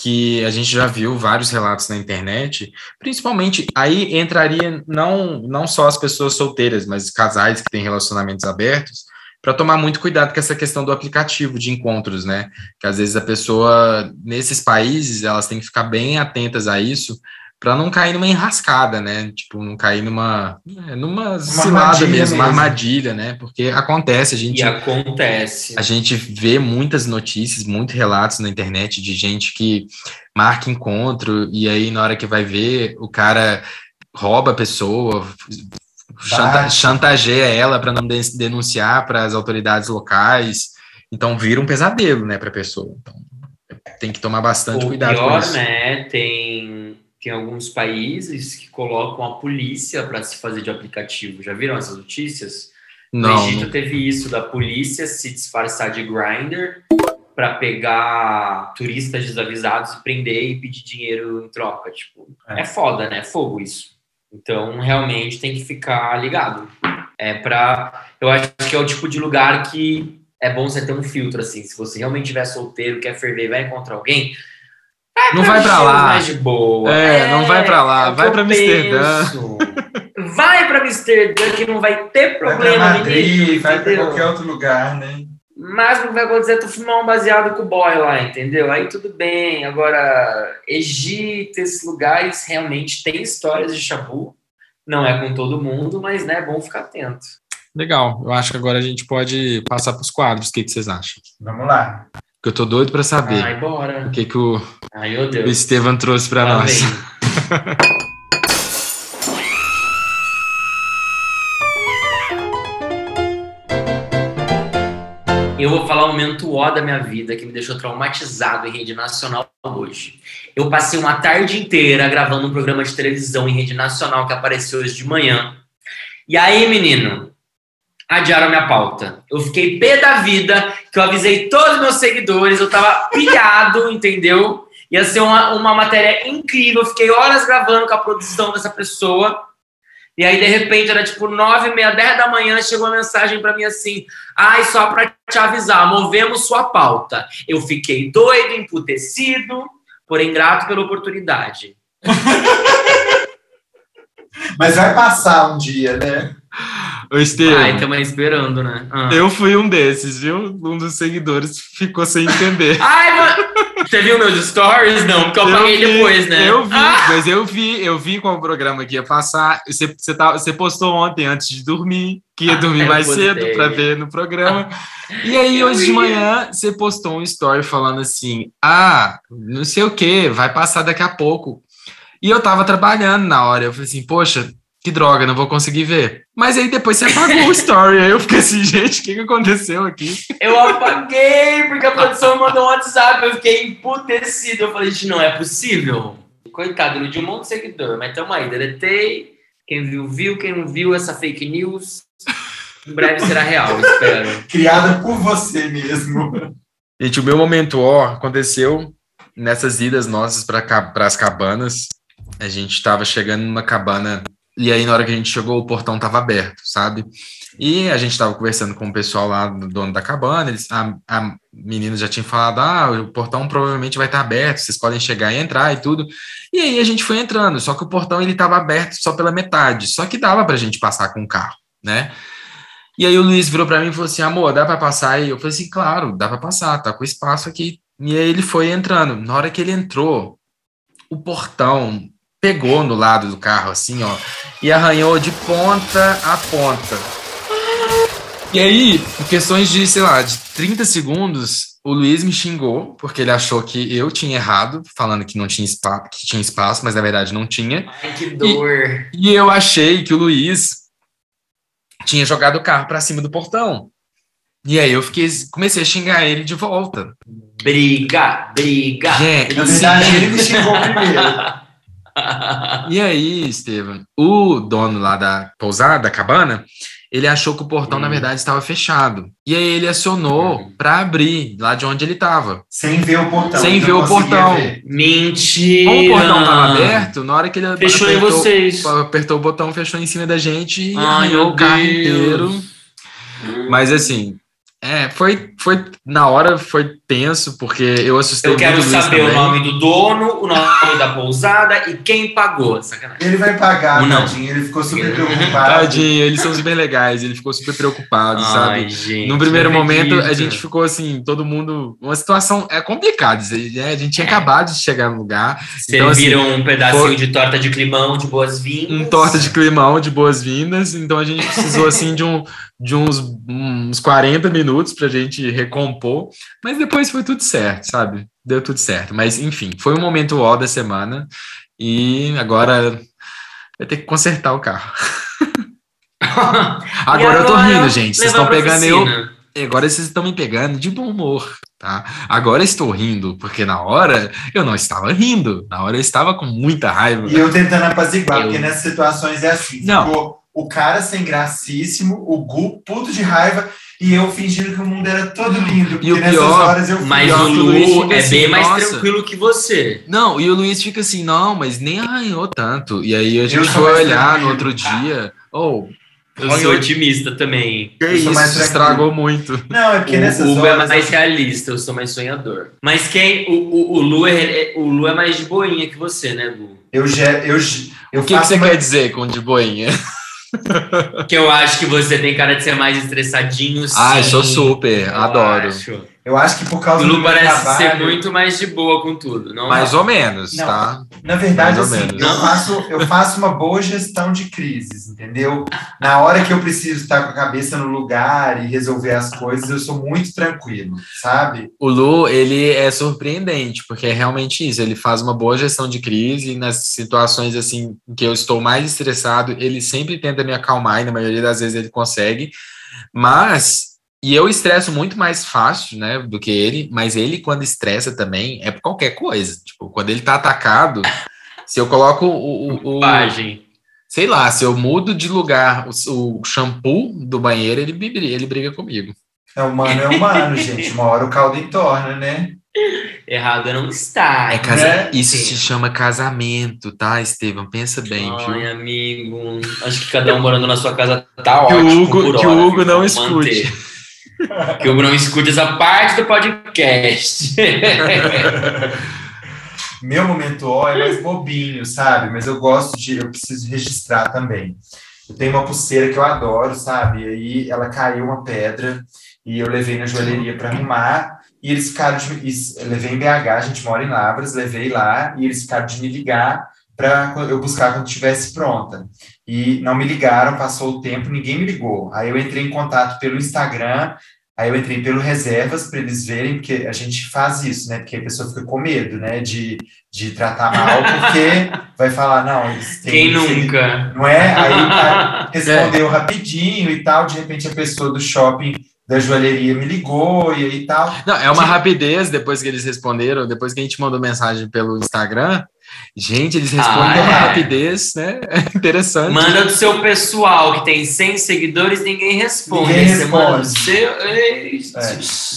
que a gente já viu vários relatos na internet, principalmente aí entraria não, não só as pessoas solteiras, mas casais que têm relacionamentos abertos, para tomar muito cuidado com essa questão do aplicativo de encontros, né? Que às vezes a pessoa, nesses países, elas têm que ficar bem atentas a isso, para não cair numa enrascada, né? Tipo, não cair numa é, numa cilada mesmo, mesmo, uma armadilha, né? Porque acontece, a gente E acontece. A gente vê muitas notícias, muitos relatos na internet de gente que marca encontro e aí na hora que vai ver, o cara rouba a pessoa, chanta, chantageia ela para não denunciar para as autoridades locais. Então vira um pesadelo, né, para a pessoa. Então tem que tomar bastante o cuidado pior, com isso. né, tem tem alguns países que colocam a polícia para se fazer de aplicativo. Já viram essas notícias? Não, no Egito teve isso da polícia se disfarçar de grinder para pegar turistas desavisados e prender e pedir dinheiro em troca. Tipo, é. é foda, né? É fogo isso. Então, realmente tem que ficar ligado. É para, eu acho que é o tipo de lugar que é bom você ter um filtro assim. Se você realmente estiver solteiro, quer ferver, vai encontrar alguém, Vai não vai para lá. Mais de boa. É, é não vai para lá, é vai para Amsterdã. [laughs] vai para Amsterdã que não vai ter problema vai Madrid, vai para qualquer outro lugar, né? Mas não vai acontecer tu fumar um baseado com o boy lá, entendeu? Aí tudo bem. Agora, Egito, esses lugares realmente tem histórias de chabu. Não é com todo mundo, mas né, é bom ficar atento. Legal. Eu acho que agora a gente pode passar para os quadros. O que, que vocês acham? Vamos lá. Que eu tô doido para saber. Ai, bora. O que, que o, Ai, o Estevam trouxe para nós. Eu vou falar um momento ó da minha vida que me deixou traumatizado em rede nacional hoje. Eu passei uma tarde inteira gravando um programa de televisão em rede nacional que apareceu hoje de manhã. E aí, menino, adiaram minha pauta. Eu fiquei pé da vida, que eu avisei todos os meus seguidores, eu tava pilhado, [laughs] entendeu? Ia ser uma, uma matéria incrível, eu fiquei horas gravando com a produção dessa pessoa. E aí, de repente, era tipo nove, meia, dez da manhã, chegou uma mensagem para mim assim: ai, só para te avisar, movemos sua pauta. Eu fiquei doido, emputecido, porém grato pela oportunidade. [laughs] Mas vai passar um dia, né? Ô, Estevam. Ai, estamos esperando, né? Ah. Eu fui um desses, viu? Um dos seguidores ficou sem entender. [laughs] Ai. Você viu meus stories? Não, porque eu, eu apaguei vi, depois, né? Eu vi, ah! mas eu vi, eu vi qual o programa que ia passar. Você, você, tá, você postou ontem antes de dormir, que ia dormir ah, mais cedo para ver no programa. E aí, hoje de manhã, você postou um story falando assim: ah, não sei o que, vai passar daqui a pouco. E eu tava trabalhando na hora. Eu falei assim, poxa, que droga, não vou conseguir ver. Mas aí depois você apagou o story. Aí eu fiquei assim, gente, o que, que aconteceu aqui? Eu apaguei, porque a produção mandou um WhatsApp. Eu fiquei emputecido. Eu falei, gente, não é possível. Coitado, de um monte de seguidor. Mas tamo aí, deletei. Quem viu, viu. Quem não viu, essa fake news. Em breve será real, espero. [laughs] Criada por você mesmo. Gente, o meu momento ó aconteceu nessas idas nossas para as cabanas. A gente estava chegando numa cabana e aí, na hora que a gente chegou, o portão estava aberto, sabe? E a gente estava conversando com o pessoal lá, do dono da cabana, eles, a, a menina já tinha falado, ah, o portão provavelmente vai estar aberto, vocês podem chegar e entrar e tudo. E aí a gente foi entrando, só que o portão ele estava aberto só pela metade, só que dava para a gente passar com o carro, né? E aí o Luiz virou para mim e falou assim, amor, dá para passar? E eu falei assim, claro, dá para passar, tá com espaço aqui. E aí ele foi entrando. Na hora que ele entrou, o portão pegou no lado do carro, assim, ó, e arranhou de ponta a ponta. E aí, em questões de, sei lá, de 30 segundos, o Luiz me xingou, porque ele achou que eu tinha errado, falando que não tinha espaço, que tinha espaço, mas na verdade não tinha. Ai, que dor. E, e eu achei que o Luiz tinha jogado o carro para cima do portão. E aí eu fiquei, comecei a xingar ele de volta. Briga, briga. Gente, na verdade, ele me xingou primeiro. [laughs] E aí, Estevam, o dono lá da pousada, da cabana, ele achou que o portão, hum. na verdade, estava fechado. E aí ele acionou hum. para abrir lá de onde ele estava. Sem ver o portão. Sem ver o portão. Ver. Mentira! Como o portão estava aberto, na hora que ele fechou apertou, em vocês. apertou o botão, fechou em cima da gente e arranhou o carro inteiro. Mas assim, é, foi, foi na hora foi tenso, porque eu assustei Eu quero saber o nome do dono, o nome da pousada e quem pagou. Sacanagem. Ele vai pagar, não. tadinho, ele ficou super preocupado. Tadinho, eles são super legais, ele ficou super preocupado, Ai, sabe? Gente, no primeiro momento, a gente ficou assim, todo mundo. Uma situação é complicada, né? a gente tinha é. acabado de chegar no lugar. Serviram então, assim, um pedacinho foi... de torta de climão de boas-vindas. Um torta de climão de boas-vindas, então a gente precisou assim de um de uns, uns 40 minutos para a gente recompor, mas depois foi tudo certo, sabe? Deu tudo certo. Mas, enfim, foi um momento ó da semana e agora vai ter que consertar o carro. agora, [laughs] agora, eu tô rindo, gente. Vocês estão pegando eu. Agora vocês estão me pegando de bom humor, tá? Agora estou rindo, porque na hora eu não estava rindo. Na hora eu estava com muita raiva. E eu tentando apaziguar, eu... porque nessas situações é assim. Não. Ficou o cara sem gracíssimo, o Gu puto de raiva e eu fingindo que o mundo era todo lindo. E o pior, mas o Lu é assim, bem mais nossa. tranquilo que você. Não, e o Luiz fica assim, não, mas nem arranhou tanto. E aí a gente foi olhar no outro dia, ou oh, eu sou otimista também. Que isso, mais estragou muito. Não, é porque o, nessas o Hugo é mais realista, eu sou mais sonhador. Mas quem. O, o, o, Lu é, o Lu é mais de boinha que você, né, Lu? Eu já. Eu, eu o que, que você uma... quer dizer com de boinha? [laughs] que eu acho que você tem cara de ser mais estressadinho. Ah, sou super, eu adoro. Acho. Eu acho que por causa do Lu parece trabalho... ser muito mais de boa com tudo. Não mais ou menos, não, tá? Na verdade, assim, eu faço, eu faço uma boa gestão de crises, entendeu? Na hora que eu preciso estar com a cabeça no lugar e resolver as coisas, eu sou muito tranquilo, sabe? O Lu, ele é surpreendente, porque é realmente isso. Ele faz uma boa gestão de crise e nas situações assim em que eu estou mais estressado, ele sempre tenta me acalmar e na maioria das vezes ele consegue. Mas E eu estresso muito mais fácil, né, do que ele, mas ele, quando estressa também, é por qualquer coisa. Tipo, quando ele tá atacado, se eu coloco o. o, o sei lá, se eu mudo de lugar o, o shampoo do banheiro, ele, ele briga comigo. É humano, é humano, gente. Uma hora o caldo entorna, né? Errado não está. É casa... Né? Isso se chama casamento, tá, Estevam? Pensa bem, Ai, viu? amigo. Acho que cada um morando na sua casa tá que ótimo. O Hugo, que o Hugo não escute. Que o não escute essa parte do podcast. [laughs] Meu momento ó é mais bobinho, sabe? Mas eu gosto de, eu preciso registrar também. Eu tenho uma pulseira que eu adoro, sabe? E aí ela caiu uma pedra e eu levei na joalheria para arrumar. E eles ficaram de. Levei em BH, a gente mora em Lavras, levei lá e eles ficaram de me ligar para eu buscar quando estivesse pronta. E não me ligaram, passou o tempo, ninguém me ligou. Aí eu entrei em contato pelo Instagram, Aí eu entrei pelo reservas para eles verem, porque a gente faz isso, né? Porque a pessoa fica com medo, né? De, de tratar mal, porque [laughs] vai falar, não, eles têm. Quem nunca? Não é? Aí [laughs] respondeu é. rapidinho e tal, de repente a pessoa do shopping da joalheria me ligou e aí tal. Não, é uma rapidez depois que eles responderam, depois que a gente mandou mensagem pelo Instagram, Gente, eles respondem ah, é. rapidez, né? [laughs] interessante. Manda do seu pessoal, que tem 100 seguidores, ninguém responde. Ninguém responde. Seu... É.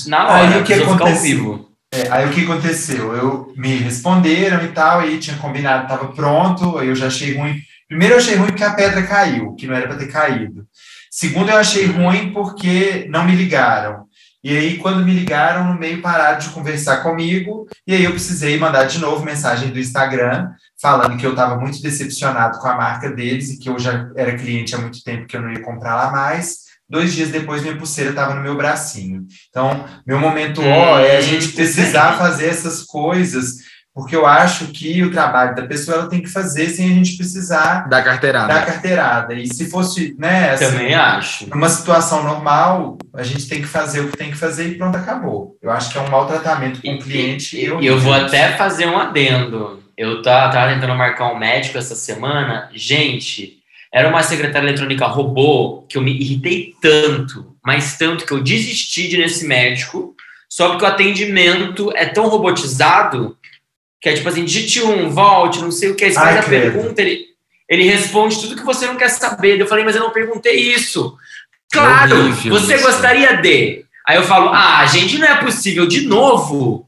Na hora, aí, o que aconteceu? ao vivo. É, aí o que aconteceu? Eu me responderam e tal, aí tinha combinado, estava pronto, aí eu já achei ruim. Primeiro eu achei ruim porque a pedra caiu, que não era para ter caído. Segundo eu achei ruim porque não me ligaram. E aí, quando me ligaram, no meio pararam de conversar comigo, e aí eu precisei mandar de novo mensagem do Instagram, falando que eu estava muito decepcionado com a marca deles e que eu já era cliente há muito tempo que eu não ia comprar lá mais. Dois dias depois, minha pulseira estava no meu bracinho. Então, meu momento ó é a gente precisar fazer essas coisas porque eu acho que o trabalho da pessoa ela tem que fazer sem a gente precisar da carteirada. Da carteirada. E se fosse, né, assim, também acho. Numa situação normal, a gente tem que fazer o que tem que fazer e pronto, acabou. Eu acho que é um maltratamento com o cliente. E eu, eu vou até fazer um adendo. Eu tava tentando marcar um médico essa semana. Gente, era uma secretária eletrônica robô que eu me irritei tanto, mas tanto que eu desisti de ir nesse médico, só porque o atendimento é tão robotizado que é tipo assim, digite um, volte, não sei o que, aí você faz a pergunta, ele, ele responde tudo que você não quer saber. Eu falei, mas eu não perguntei isso. Claro, horrível, você isso. gostaria de. Aí eu falo, ah, gente, não é possível, de novo.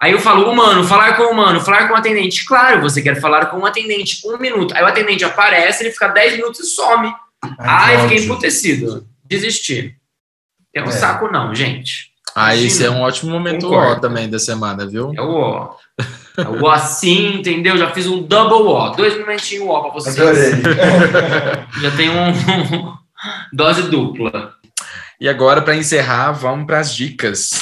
Aí eu falo, humano, falar com o humano, falar com o atendente. Claro, você quer falar com o atendente, um minuto. Aí o atendente aparece, ele fica dez minutos e some. Ai, Ai fiquei emputecido. Desisti. Tem um é. saco não, gente. Ah, esse é um ótimo momento ó também da semana, viu? É o ó. [laughs] O assim, entendeu? Já fiz um double O. Dois momentinhos O para vocês. Adorei. [laughs] Já tem um dose dupla. E agora, para encerrar, vamos para as dicas.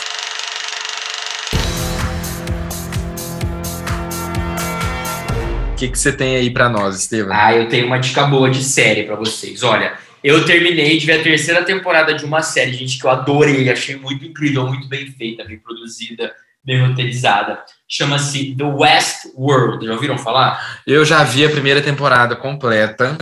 O que, que você tem aí para nós, Estevam? Ah, eu tenho uma dica boa de série para vocês. Olha, eu terminei de ver a terceira temporada de uma série, gente, que eu adorei, achei muito incrível, muito bem feita, bem produzida, bem roteirizada chama-se The West World. Já ouviram falar? Eu já vi a primeira temporada completa,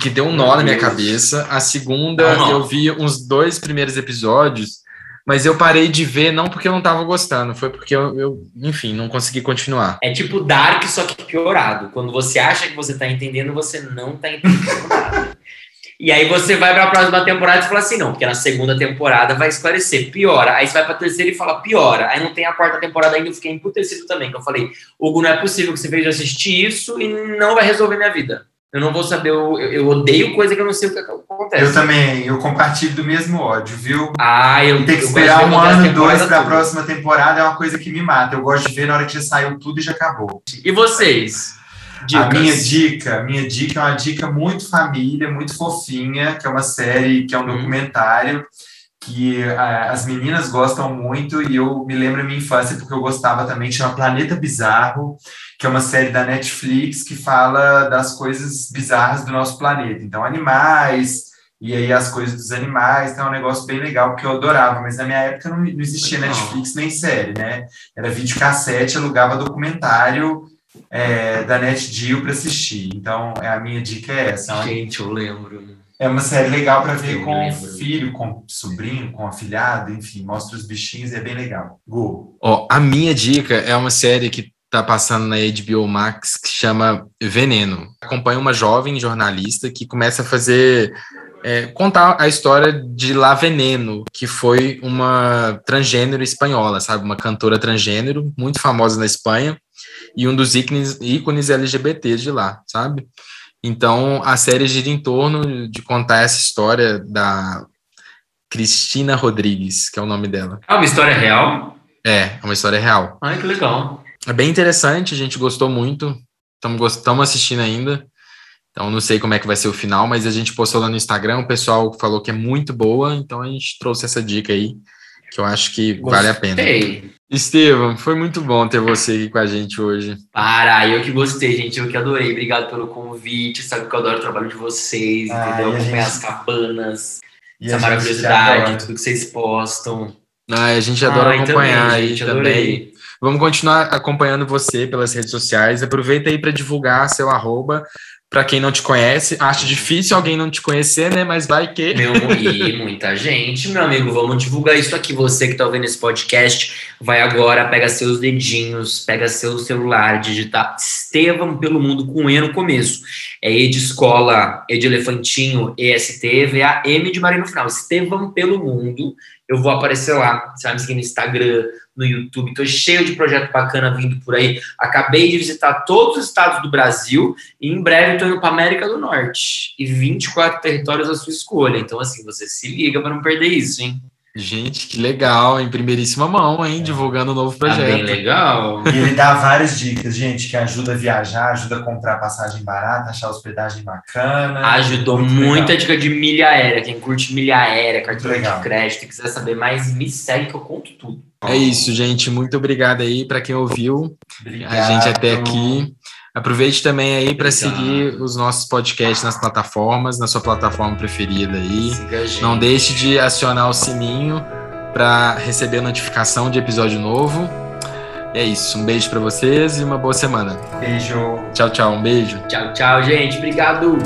que deu um nó na minha cabeça. A segunda, eu vi uns dois primeiros episódios, mas eu parei de ver não porque eu não tava gostando, foi porque eu, eu, enfim, não consegui continuar. É tipo Dark, só que piorado. Quando você acha que você tá entendendo, você não tá entendendo nada. E aí você vai para a próxima temporada e fala assim, não, porque na segunda temporada vai esclarecer, piora. Aí você vai para a terceira e fala, piora. Aí não tem a quarta temporada ainda, eu fiquei emputecido também. Que eu falei, Hugo, não é possível que você veja assistir isso e não vai resolver minha vida. Eu não vou saber, eu, eu odeio coisa que eu não sei o que acontece. Eu também, eu compartilho do mesmo ódio, viu? Ah, eu Tem que esperar um ano e dois para a próxima temporada é uma coisa que me mata. Eu gosto de ver na hora que já saiu tudo e já acabou. E vocês? Dicas. A minha dica, minha dica é uma dica muito família, muito fofinha, que é uma série, que é um uhum. documentário que a, as meninas gostam muito e eu me lembro da minha infância porque eu gostava também, chama Planeta Bizarro, que é uma série da Netflix que fala das coisas bizarras do nosso planeta. Então, animais, e aí as coisas dos animais, então é um negócio bem legal, porque eu adorava, mas na minha época não, não existia Netflix nem série, né? Era videocassete, alugava documentário é, da NetGeo para assistir. Então, é, a minha dica é essa. Gente, eu lembro. É uma série legal para ver com o filho, com o sobrinho, com afilhado, enfim, mostra os bichinhos e é bem legal. Go. Ó, a minha dica é uma série que tá passando na HBO Max que chama Veneno. Acompanha uma jovem jornalista que começa a fazer é, contar a história de La Veneno, que foi uma transgênero espanhola, sabe? Uma cantora transgênero, muito famosa na Espanha, e um dos ícones, ícones LGBT de lá, sabe? Então, a série gira em torno de contar essa história da Cristina Rodrigues, que é o nome dela. É uma história real? É, é uma história real. Ai, que legal. É bem interessante, a gente gostou muito. Estamos assistindo ainda. Então, não sei como é que vai ser o final, mas a gente postou lá no Instagram, o pessoal falou que é muito boa, então a gente trouxe essa dica aí, que eu acho que Gostei. vale a pena. Estevam, foi muito bom ter você aqui com a gente hoje. Para, eu que gostei, gente, eu que adorei. Obrigado pelo convite. Sabe que eu adoro o trabalho de vocês, ah, entendeu? Acompanhar gente... as cabanas, e essa maravilhosidade, tudo que vocês postam. Ah, a gente adora Ai, acompanhar também, aí também. Vamos continuar acompanhando você pelas redes sociais. Aproveita aí para divulgar seu arroba para quem não te conhece, acho difícil alguém não te conhecer, né? Mas vai que. Meu, e muita gente, meu amigo, vamos divulgar isso aqui. Você que está ouvindo esse podcast, vai agora, pega seus dedinhos, pega seu celular, digita Estevam pelo Mundo com E no começo. É E de escola, E de elefantinho, EST, VA, M de Maria no final. Estevam pelo Mundo. Eu vou aparecer lá. Você vai me seguir no Instagram, no YouTube. Estou cheio de projeto bacana vindo por aí. Acabei de visitar todos os estados do Brasil e em breve estou indo para América do Norte. E 24 territórios à sua escolha. Então, assim, você se liga para não perder isso, hein? Gente, que legal, em primeiríssima mão, hein? É. Divulgando o um novo projeto. Tá bem legal. E ele dá várias dicas, gente, que ajuda a viajar, ajuda a comprar passagem barata, achar hospedagem bacana. Ajudou muita dica de milha aérea. Quem curte milha aérea, cartão de crédito, quiser saber mais, me segue que eu conto tudo. É isso, gente. Muito obrigado aí para quem ouviu obrigado. a gente até aqui. Aproveite também aí para seguir os nossos podcasts nas plataformas, na sua plataforma preferida aí. Não deixe de acionar o sininho para receber notificação de episódio novo. E é isso. Um beijo para vocês e uma boa semana. Beijo. Tchau, tchau. Um beijo. Tchau, tchau, gente. Obrigado.